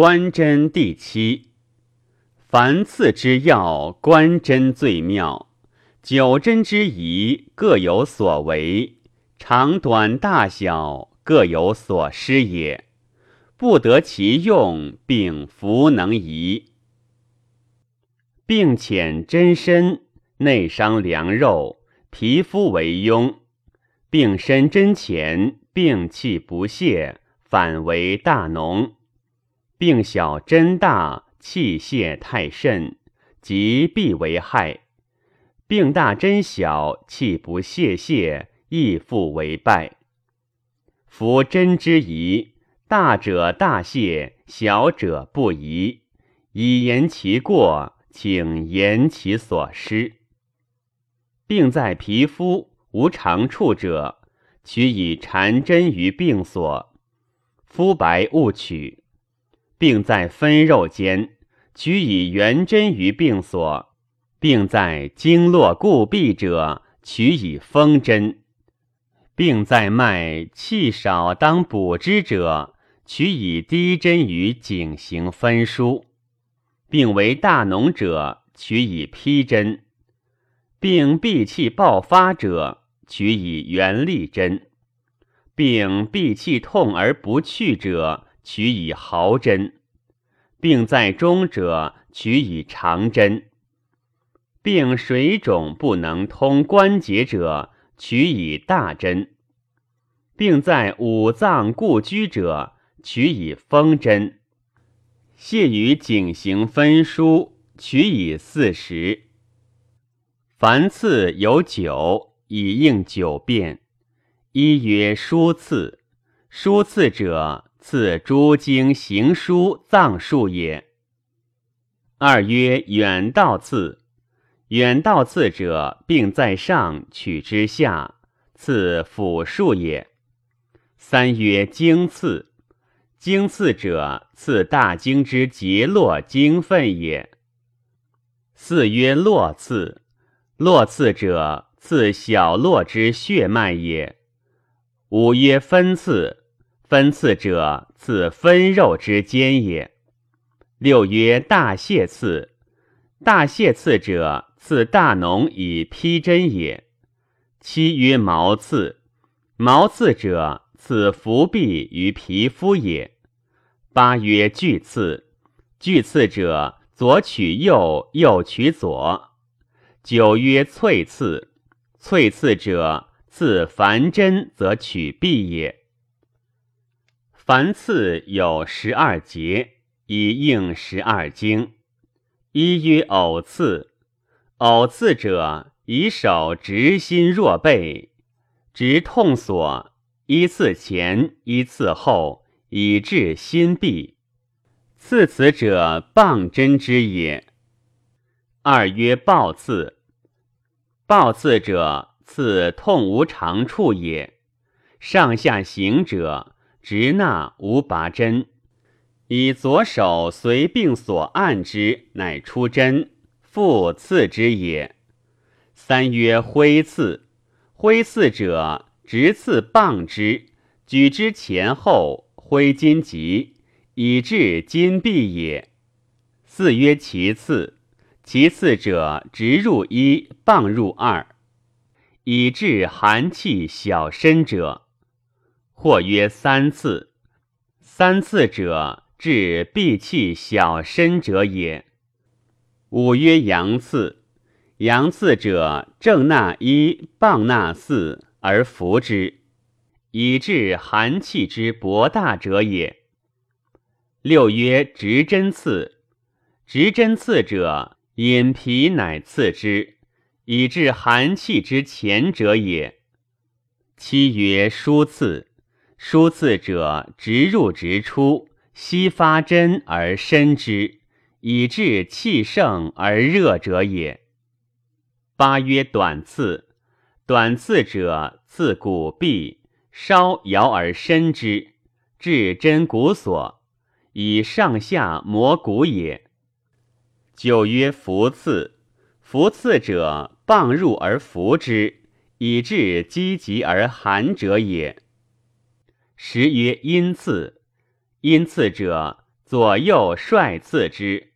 观针第七。凡刺之要，观针最妙。九针之宜，各有所为，长短大小各有所失也。不得其用，并弗能移。病浅针深，内伤良肉，皮肤为痈；病深针浅，病气不泄，反为大脓；病小针大，气泄太甚，即必为害；病大针小，气不泄泄，亦复为败。夫针之宜，大者大泄，小者不宜，以言其过。请言其所失。病在皮肤无长处者，取以缠针于病所，肤白勿取；病在分肉间，取以圆针于病所；病在经络固闭者，取以风针；病在脉气少当补之者，取以滴针于颈行分输。病为大脓者，取以披针；病闭气爆发者，取以圆利针；病闭气痛而不去者，取以毫针；病在中者，取以长针；病水肿不能通关节者，取以大针；病在五脏故居者，取以风针。泻于井行分输，取以四时。凡刺有九，以应九变。一曰疏刺，疏刺者，刺诸经行书脏数也。二曰远道刺，远道刺者，病在上，取之下，刺腑数也。三曰经刺。经刺者，刺大经之结络经分也。四曰络刺，络刺者，刺小络之血脉也。五曰分刺，分刺者，刺分肉之间也。六曰大泄刺，大泄刺者，刺大脓以披针也。七曰毛刺，毛刺者。刺伏壁于皮肤也。八曰巨刺，巨刺者左取右，右取左。九曰淬刺，淬刺者刺凡针则取臂也。凡刺有十二节，以应十二经。一曰偶刺，偶刺者以手直心若背，直痛所。一次前，一次后，以治心痹。刺此者，棒针之也。二曰暴刺，暴刺者，刺痛无常处也。上下行者，直纳无拔针，以左手随病所按之，乃出针，复刺之也。三曰挥刺，挥刺者。直刺棒之，举之前后，挥金棘，以治金闭也。四曰其次，其次者直入一，棒入二，以治寒气小身者。或曰三次，三次者治闭气小身者也。五曰阳刺，阳刺者正纳一，棒纳四。而服之，以治寒气之博大者也。六曰直针刺，直针刺者，引皮乃刺之，以治寒气之前者也。七曰疏刺，疏刺者，直入直出，悉发针而伸之，以治气盛而热者也。八曰短刺。短刺者，刺骨壁，稍摇而伸之，至针骨所，以上下磨骨也。九曰浮刺，浮刺者，棒入而浮之，以治积急而寒者也。十曰阴刺，阴刺者，左右率刺之，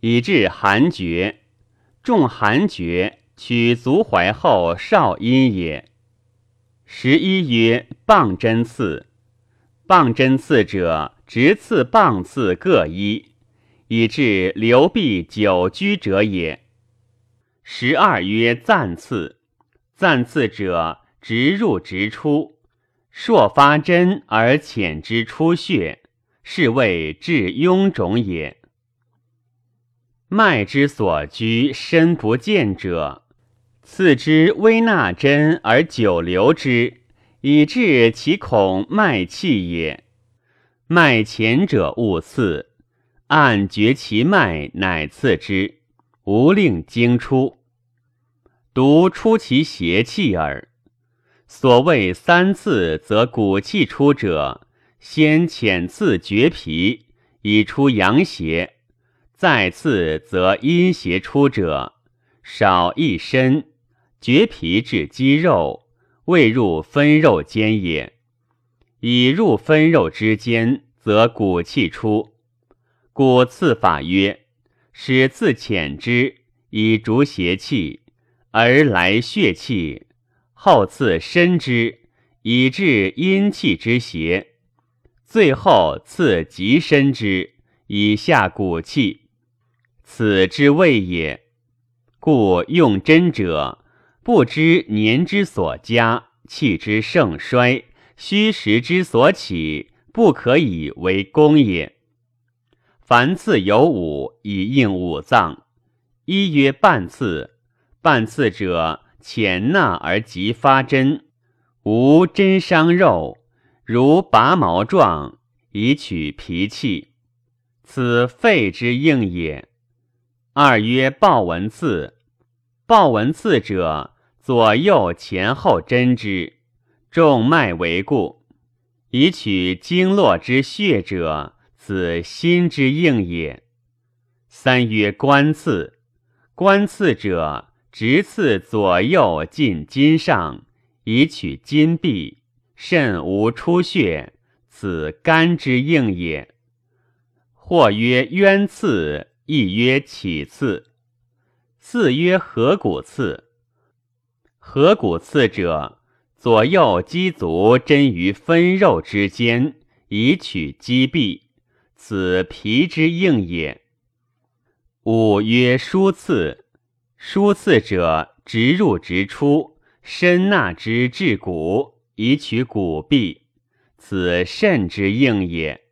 以至寒厥。众寒厥，取足踝后少阴也。十一曰棒针刺，棒针刺者，直刺棒刺各一，以致流闭久居者也。十二曰暂刺，暂刺者，直入直出，硕发针而浅之出血，是谓治臃肿也。脉之所居深不见者，刺之微纳针而久留之，以致其恐脉气也。脉浅者勿刺，按绝其脉乃刺之，无令经出，独出其邪气耳。所谓三次则骨气出者，先浅刺绝皮，以出阳邪。再次则阴邪出者，少一身，绝皮至肌肉，未入分肉间也。已入分肉之间，则骨气出。故刺法曰：使刺浅之，以逐邪气，而来血气；后刺深之，以治阴气之邪；最后刺极深之，以下骨气。此之谓也，故用针者不知年之所加，气之盛衰，虚实之所起，不可以为功也。凡刺有五，以应五脏。一曰半刺，半刺者浅纳而急发针，无针伤肉，如拔毛状，以取脾气，此肺之应也。二曰抱纹刺，抱纹刺者，左右前后针之，众脉为固，以取经络之血者，此心之应也。三曰关刺，关刺者，直刺左右近筋上，以取筋壁，肾无出血，此肝之应也。或曰渊刺。亦曰起刺，四曰合谷刺。合谷刺者，左右肌足针于分肉之间，以取肌壁，此皮之应也。五曰舒刺，疏刺者，直入直出，深纳之至骨，以取骨壁，此甚之应也。